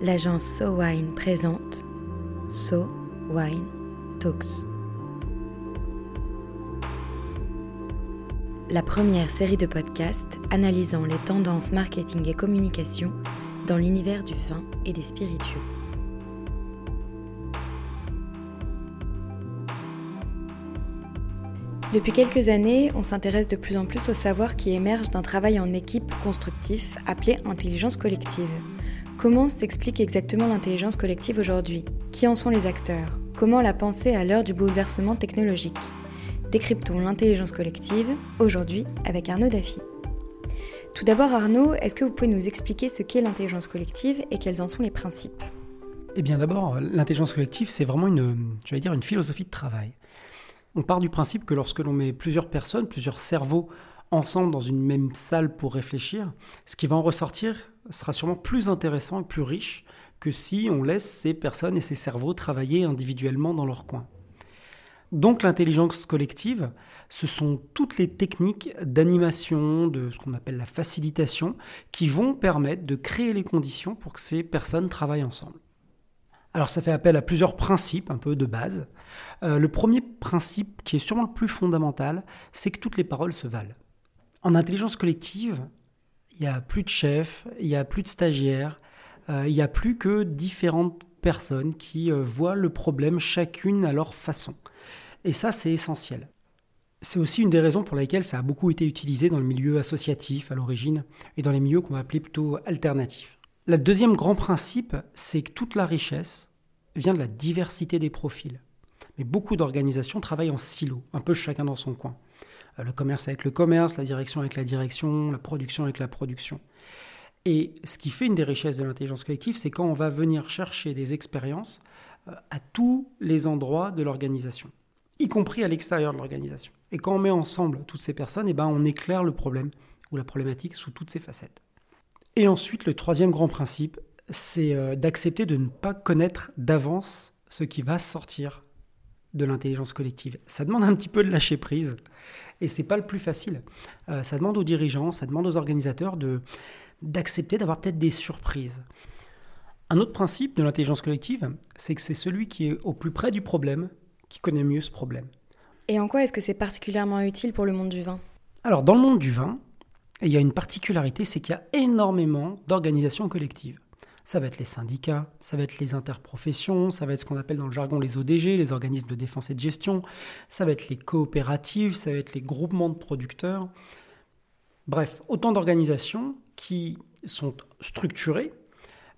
l'agence So Wine présente So Wine Talks. La première série de podcasts analysant les tendances marketing et communication dans l'univers du vin et des spiritueux. Depuis quelques années, on s'intéresse de plus en plus au savoir qui émerge d'un travail en équipe constructif appelé intelligence collective. Comment s'explique exactement l'intelligence collective aujourd'hui? Qui en sont les acteurs? Comment la penser à l'heure du bouleversement technologique? Décryptons l'intelligence collective aujourd'hui avec Arnaud Daffy. Tout d'abord Arnaud, est-ce que vous pouvez nous expliquer ce qu'est l'intelligence collective et quels en sont les principes? Eh bien d'abord, l'intelligence collective, c'est vraiment une, dire, une philosophie de travail. On part du principe que lorsque l'on met plusieurs personnes, plusieurs cerveaux ensemble dans une même salle pour réfléchir, ce qui va en ressortir sera sûrement plus intéressant et plus riche que si on laisse ces personnes et ces cerveaux travailler individuellement dans leur coin. Donc l'intelligence collective, ce sont toutes les techniques d'animation, de ce qu'on appelle la facilitation, qui vont permettre de créer les conditions pour que ces personnes travaillent ensemble. Alors ça fait appel à plusieurs principes un peu de base. Euh, le premier principe, qui est sûrement le plus fondamental, c'est que toutes les paroles se valent. En intelligence collective, il n'y a plus de chefs, il n'y a plus de stagiaires, euh, il n'y a plus que différentes personnes qui euh, voient le problème chacune à leur façon. Et ça, c'est essentiel. C'est aussi une des raisons pour lesquelles ça a beaucoup été utilisé dans le milieu associatif à l'origine et dans les milieux qu'on va appeler plutôt alternatifs. Le deuxième grand principe, c'est que toute la richesse vient de la diversité des profils. Mais beaucoup d'organisations travaillent en silo, un peu chacun dans son coin. Euh, le commerce avec le commerce, la direction avec la direction, la production avec la production. Et ce qui fait une des richesses de l'intelligence collective, c'est quand on va venir chercher des expériences euh, à tous les endroits de l'organisation, y compris à l'extérieur de l'organisation. Et quand on met ensemble toutes ces personnes, et eh ben on éclaire le problème ou la problématique sous toutes ses facettes. Et ensuite, le troisième grand principe, c'est euh, d'accepter de ne pas connaître d'avance ce qui va sortir de l'intelligence collective. Ça demande un petit peu de lâcher prise et c'est pas le plus facile. Euh, ça demande aux dirigeants, ça demande aux organisateurs de d'accepter d'avoir peut-être des surprises. Un autre principe de l'intelligence collective, c'est que c'est celui qui est au plus près du problème qui connaît mieux ce problème. Et en quoi est-ce que c'est particulièrement utile pour le monde du vin? Alors dans le monde du vin, il y a une particularité, c'est qu'il y a énormément d'organisations collectives ça va être les syndicats, ça va être les interprofessions, ça va être ce qu'on appelle dans le jargon les ODG, les organismes de défense et de gestion, ça va être les coopératives, ça va être les groupements de producteurs. Bref, autant d'organisations qui sont structurées,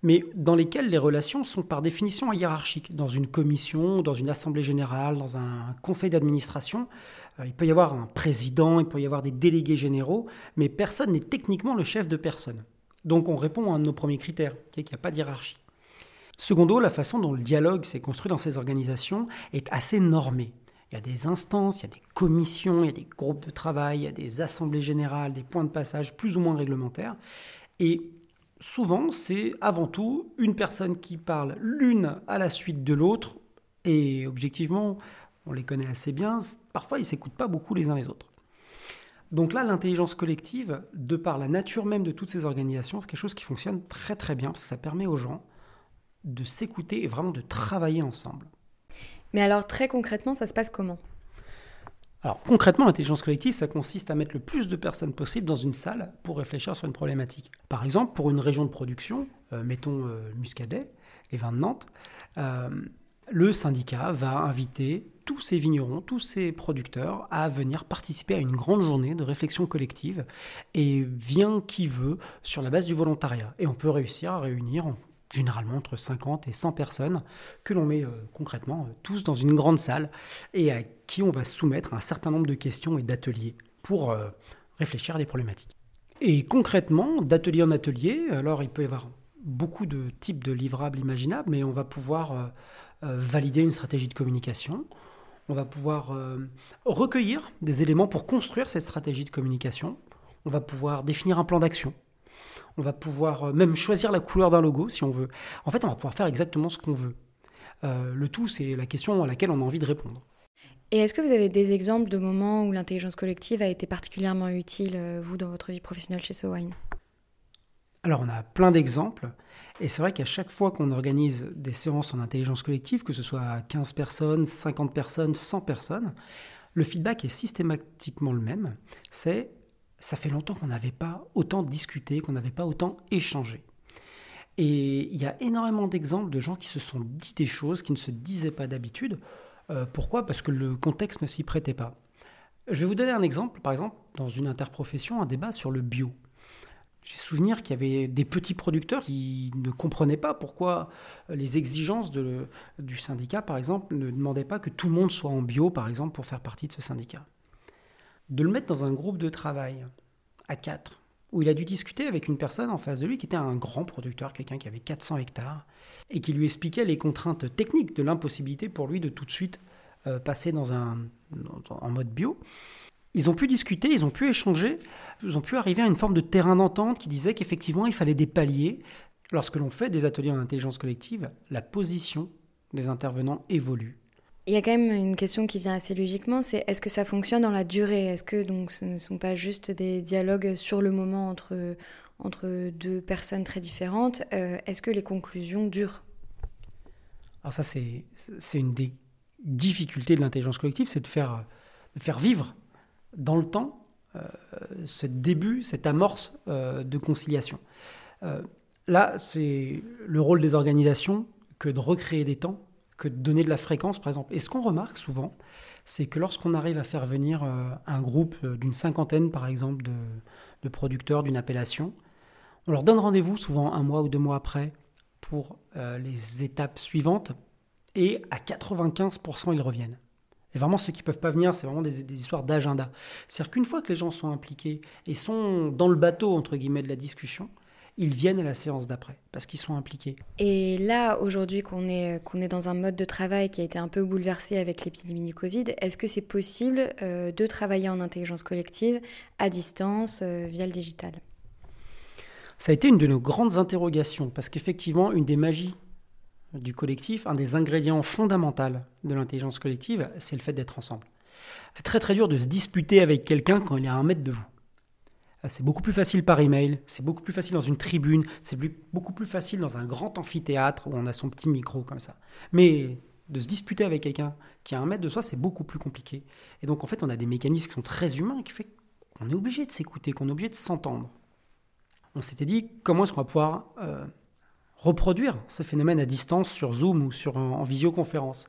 mais dans lesquelles les relations sont par définition hiérarchiques. Dans une commission, dans une assemblée générale, dans un conseil d'administration, euh, il peut y avoir un président, il peut y avoir des délégués généraux, mais personne n'est techniquement le chef de personne. Donc on répond à un de nos premiers critères, qui est qu'il n'y a pas de hiérarchie. Secondo, la façon dont le dialogue s'est construit dans ces organisations est assez normée. Il y a des instances, il y a des commissions, il y a des groupes de travail, il y a des assemblées générales, des points de passage plus ou moins réglementaires. Et souvent, c'est avant tout une personne qui parle l'une à la suite de l'autre. Et objectivement, on les connaît assez bien. Parfois, ils ne s'écoutent pas beaucoup les uns les autres. Donc là, l'intelligence collective, de par la nature même de toutes ces organisations, c'est quelque chose qui fonctionne très très bien, parce que ça permet aux gens de s'écouter et vraiment de travailler ensemble. Mais alors très concrètement, ça se passe comment? Alors concrètement, l'intelligence collective, ça consiste à mettre le plus de personnes possible dans une salle pour réfléchir sur une problématique. Par exemple, pour une région de production, euh, mettons euh, Muscadet, les vins de Nantes, euh, le syndicat va inviter tous ces vignerons, tous ces producteurs à venir participer à une grande journée de réflexion collective et vient qui veut sur la base du volontariat. Et on peut réussir à réunir généralement entre 50 et 100 personnes que l'on met euh, concrètement euh, tous dans une grande salle et à qui on va soumettre un certain nombre de questions et d'ateliers pour euh, réfléchir à des problématiques. Et concrètement, d'atelier en atelier, alors il peut y avoir beaucoup de types de livrables imaginables, mais on va pouvoir valider une stratégie de communication, on va pouvoir euh, recueillir des éléments pour construire cette stratégie de communication. On va pouvoir définir un plan d'action. On va pouvoir euh, même choisir la couleur d'un logo si on veut. En fait, on va pouvoir faire exactement ce qu'on veut. Euh, le tout, c'est la question à laquelle on a envie de répondre. Et est-ce que vous avez des exemples de moments où l'intelligence collective a été particulièrement utile, vous, dans votre vie professionnelle chez Sowine? Alors on a plein d'exemples. Et c'est vrai qu'à chaque fois qu'on organise des séances en intelligence collective, que ce soit 15 personnes, 50 personnes, 100 personnes, le feedback est systématiquement le même. C'est ça fait longtemps qu'on n'avait pas autant discuté, qu'on n'avait pas autant échangé. Et il y a énormément d'exemples de gens qui se sont dit des choses qui ne se disaient pas d'habitude. Euh, pourquoi? Parce que le contexte ne s'y prêtait pas. Je vais vous donner un exemple, par exemple, dans une interprofession, un débat sur le bio. J'ai souvenir qu'il y avait des petits producteurs qui ne comprenaient pas pourquoi les exigences du syndicat, par exemple, ne demandaient pas que tout le monde soit en bio, par exemple, pour faire partie de ce syndicat. De le mettre dans un groupe de travail à quatre, où il a dû discuter avec une personne en face de lui qui était un grand producteur, quelqu'un qui avait 400 hectares, et qui lui expliquait les contraintes techniques de l'impossibilité pour lui de tout de suite euh, passer dans un, en mode bio. Ils ont pu discuter, ils ont pu échanger, ils ont pu arriver à une forme de terrain d'entente qui disait qu'effectivement il fallait des paliers. Lorsque l'on fait des ateliers en intelligence collective, la position des intervenants évolue. Il y a quand même une question qui vient assez logiquement, c'est est-ce que ça fonctionne dans la durée? Est-ce que donc ce ne sont pas juste des dialogues sur le moment entre, entre deux personnes très différentes? Euh, Est-ce que les conclusions durent? Alors ça c'est une des difficultés de l'intelligence collective, c'est de faire, de faire vivre dans le temps euh, ce début, cette amorce euh, de conciliation. Euh, là, c'est le rôle des organisations que de recréer des temps, que de donner de la fréquence, par exemple. Et ce qu'on remarque souvent, c'est que lorsqu'on arrive à faire venir un groupe d'une cinquantaine, par exemple, de, de producteurs d'une appellation, on leur donne rendez-vous souvent un mois ou deux mois après pour les étapes suivantes, et à 95%, ils reviennent. Et vraiment, ceux qui ne peuvent pas venir, c'est vraiment des, histoires d'agenda. C'est-à-dire qu'une fois que les gens sont impliqués et sont dans le bateau, entre guillemets, de la discussion, ils viennent à la séance d'après parce qu'ils sont impliqués. Et là, aujourd'hui, qu'on est, qu'on est dans un mode de travail qui a été un peu bouleversé avec l'épidémie du Covid, est-ce que c'est possible euh, de travailler en intelligence collective à distance euh, via le digital? Ça a été une de nos grandes interrogations parce qu'effectivement, une des magies du collectif, un des ingrédients fondamentaux de l'intelligence collective, c'est le fait d'être ensemble. C'est très très dur de se disputer avec quelqu'un quand il est à un mètre de vous. C'est beaucoup plus facile par email, c'est beaucoup plus facile dans une tribune, c'est beaucoup plus facile dans un grand amphithéâtre où on a son petit micro comme ça. Mais de se disputer avec quelqu'un qui à un mètre de soi, c'est beaucoup plus compliqué. Et donc en fait, on a des mécanismes qui sont très humains qui font qu'on est obligé de s'écouter, qu'on est obligé de s'entendre. On s'était dit comment est-ce qu'on va pouvoir euh, reproduire ce phénomène à distance sur Zoom ou sur, en visioconférence.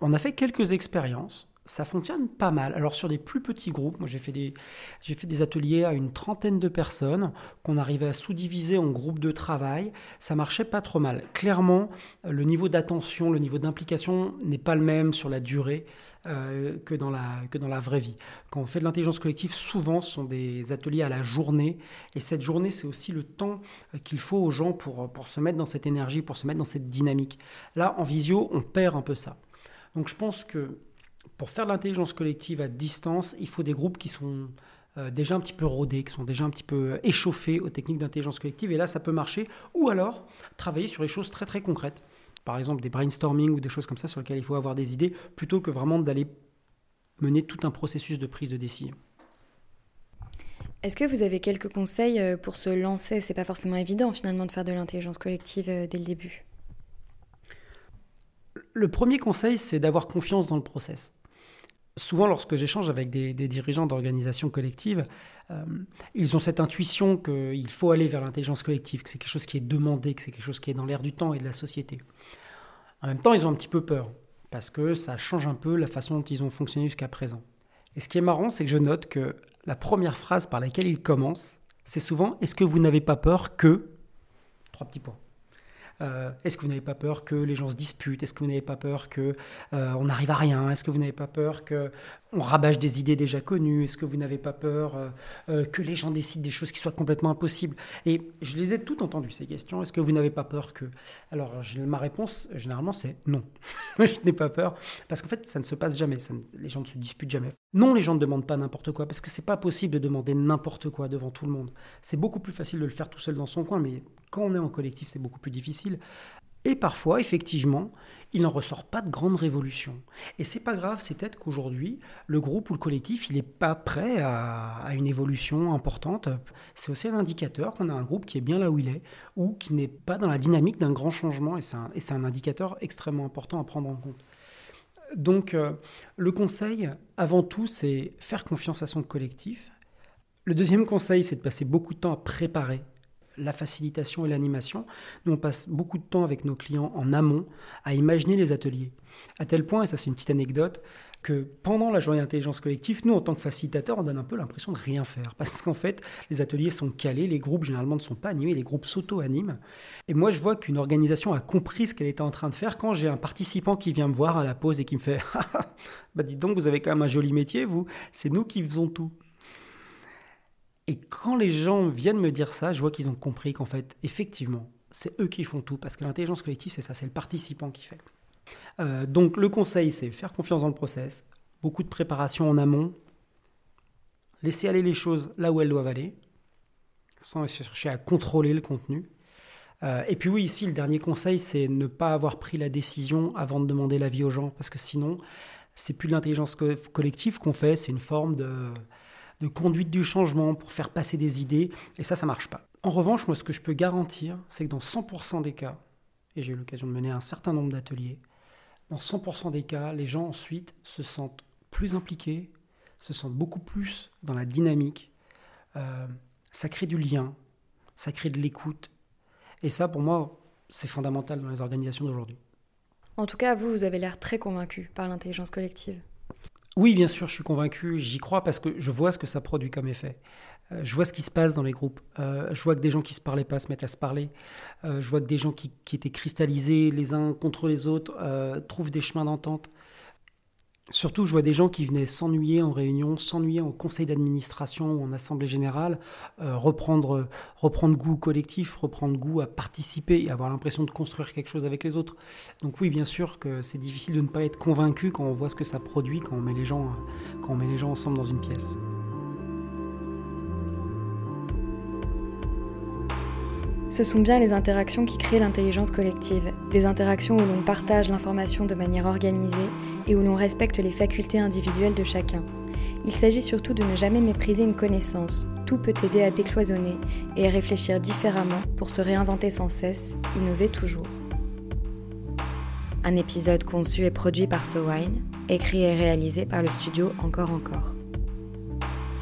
On a fait quelques expériences ça fonctionne pas mal. Alors sur des plus petits groupes, moi j'ai fait des j'ai fait des ateliers à une trentaine de personnes qu'on arrivait à sous-diviser en groupes de travail, ça marchait pas trop mal. Clairement, le niveau d'attention, le niveau d'implication n'est pas le même sur la durée euh, que dans la que dans la vraie vie. Quand on fait de l'intelligence collective, souvent ce sont des ateliers à la journée et cette journée c'est aussi le temps qu'il faut aux gens pour pour se mettre dans cette énergie, pour se mettre dans cette dynamique. Là en visio, on perd un peu ça. Donc je pense que pour faire de l'intelligence collective à distance, il faut des groupes qui sont euh, déjà un petit peu rodés, qui sont déjà un petit peu échauffés aux techniques d'intelligence collective. Et là, ça peut marcher. Ou alors, travailler sur des choses très très concrètes. Par exemple, des brainstorming ou des choses comme ça sur lesquelles il faut avoir des idées, plutôt que vraiment d'aller mener tout un processus de prise de décision. Est-ce que vous avez quelques conseils euh, pour se lancer? C'est pas forcément évident finalement de faire de l'intelligence collective euh, dès le début. Le premier conseil, c'est d'avoir confiance dans le process. Souvent, lorsque j'échange avec des, dirigeants d'organisations collectives, euh, ils ont cette intuition qu'il faut aller vers l'intelligence collective, que c'est quelque chose qui est demandé, que c'est quelque chose qui est dans l'air du temps et de la société. En même temps, ils ont un petit peu peur, parce que ça change un peu la façon dont ils ont fonctionné jusqu'à présent. Et ce qui est marrant, c'est que je note que la première phrase par laquelle ils commencent, c'est souvent Est-ce que vous n'avez pas peur que? Trois petits points. Euh, est-ce que vous n'avez pas peur que les gens se disputent? Est-ce que vous n'avez pas peur que euh, on n'arrive à rien? Est-ce que vous n'avez pas peur que on rabâche des idées déjà connues? Est-ce que vous n'avez pas peur euh, que les gens décident des choses qui soient complètement impossibles? Et je les ai toutes entendues ces questions. Est-ce que vous n'avez pas peur que Alors ma réponse généralement c'est non. je n'ai pas peur parce qu'en fait ça ne se passe jamais. les gens ne se disputent jamais. Non, les gens ne demandent pas n'importe quoi parce que c'est pas possible de demander n'importe quoi devant tout le monde. C'est beaucoup plus facile de le faire tout seul dans son coin, mais quand on est en collectif, c'est beaucoup plus difficile. Et parfois, effectivement, il n'en ressort pas de grandes révolutions. Et c'est pas grave, c'est peut-être qu'aujourd'hui, le groupe ou le collectif, il n'est pas prêt à, une évolution importante. C'est aussi un indicateur qu'on a un groupe qui est bien là où il est, ou qui n'est pas dans la dynamique d'un grand changement, et c'est un, un, indicateur extrêmement important à prendre en compte. Donc, euh, le conseil, avant tout, c'est faire confiance à son collectif. Le deuxième conseil, c'est de passer beaucoup de temps à préparer la facilitation et l'animation. Nous, on passe beaucoup de temps avec nos clients en amont à imaginer les ateliers. À tel point, et ça c'est une petite anecdote, que pendant la journée d'intelligence collective, nous, en tant que facilitateurs, on donne un peu l'impression de rien faire. Parce qu'en fait, les ateliers sont calés, les groupes généralement ne sont pas animés, les groupes s'auto-animent. Et moi, je vois qu'une organisation a compris ce qu'elle était en train de faire quand j'ai un participant qui vient me voir à la pause et qui me fait Bah, dites donc, vous avez quand même un joli métier, vous, c'est nous qui faisons tout. Et quand les gens viennent me dire ça, je vois qu'ils ont compris qu'en fait, effectivement, c'est eux qui font tout, parce que l'intelligence collective, c'est ça, c'est le participant qui fait. Euh, donc le conseil, c'est faire confiance dans le process, beaucoup de préparation en amont, laisser aller les choses là où elles doivent aller, sans chercher à contrôler le contenu. Euh, et puis oui, ici, le dernier conseil, c'est ne pas avoir pris la décision avant de demander l'avis aux gens, parce que sinon, c'est plus de l'intelligence collective qu'on fait, c'est une forme de de conduite du changement pour faire passer des idées, et ça, ça marche pas. En revanche, moi, ce que je peux garantir, c'est que dans 100% des cas, et j'ai eu l'occasion de mener un certain nombre d'ateliers, dans 100% des cas, les gens ensuite se sentent plus impliqués, se sentent beaucoup plus dans la dynamique, euh, ça crée du lien, ça crée de l'écoute, et ça, pour moi, c'est fondamental dans les organisations d'aujourd'hui. En tout cas, vous, vous avez l'air très convaincu par l'intelligence collective. Oui, bien sûr, je suis convaincu, j'y crois parce que je vois ce que ça produit comme effet. Euh, je vois ce qui se passe dans les groupes. Euh, je vois que des gens qui se parlaient pas se mettent à se parler. Euh, je vois que des gens qui, qui, étaient cristallisés les uns contre les autres trouvent des chemins d'entente. Surtout, je vois des gens qui venaient s'ennuyer en réunion, s'ennuyer en conseil d'administration ou en assemblée générale, euh, reprendre, goût collectif, reprendre goût à participer et avoir l'impression de construire quelque chose avec les autres. Donc oui, bien sûr que c'est difficile de ne pas être convaincu quand on voit ce que ça produit, quand on met les gens ensemble dans une pièce. Ce sont bien les interactions qui créent l'intelligence collective, des interactions où l'on partage l'information de manière organisée et où l'on respecte les facultés individuelles de chacun. Il s'agit surtout de ne jamais mépriser une connaissance. Tout peut aider à décloisonner et à réfléchir différemment pour se réinventer sans cesse, innover toujours. Un épisode conçu et produit par SoWine, écrit et réalisé par le studio Encore Encore.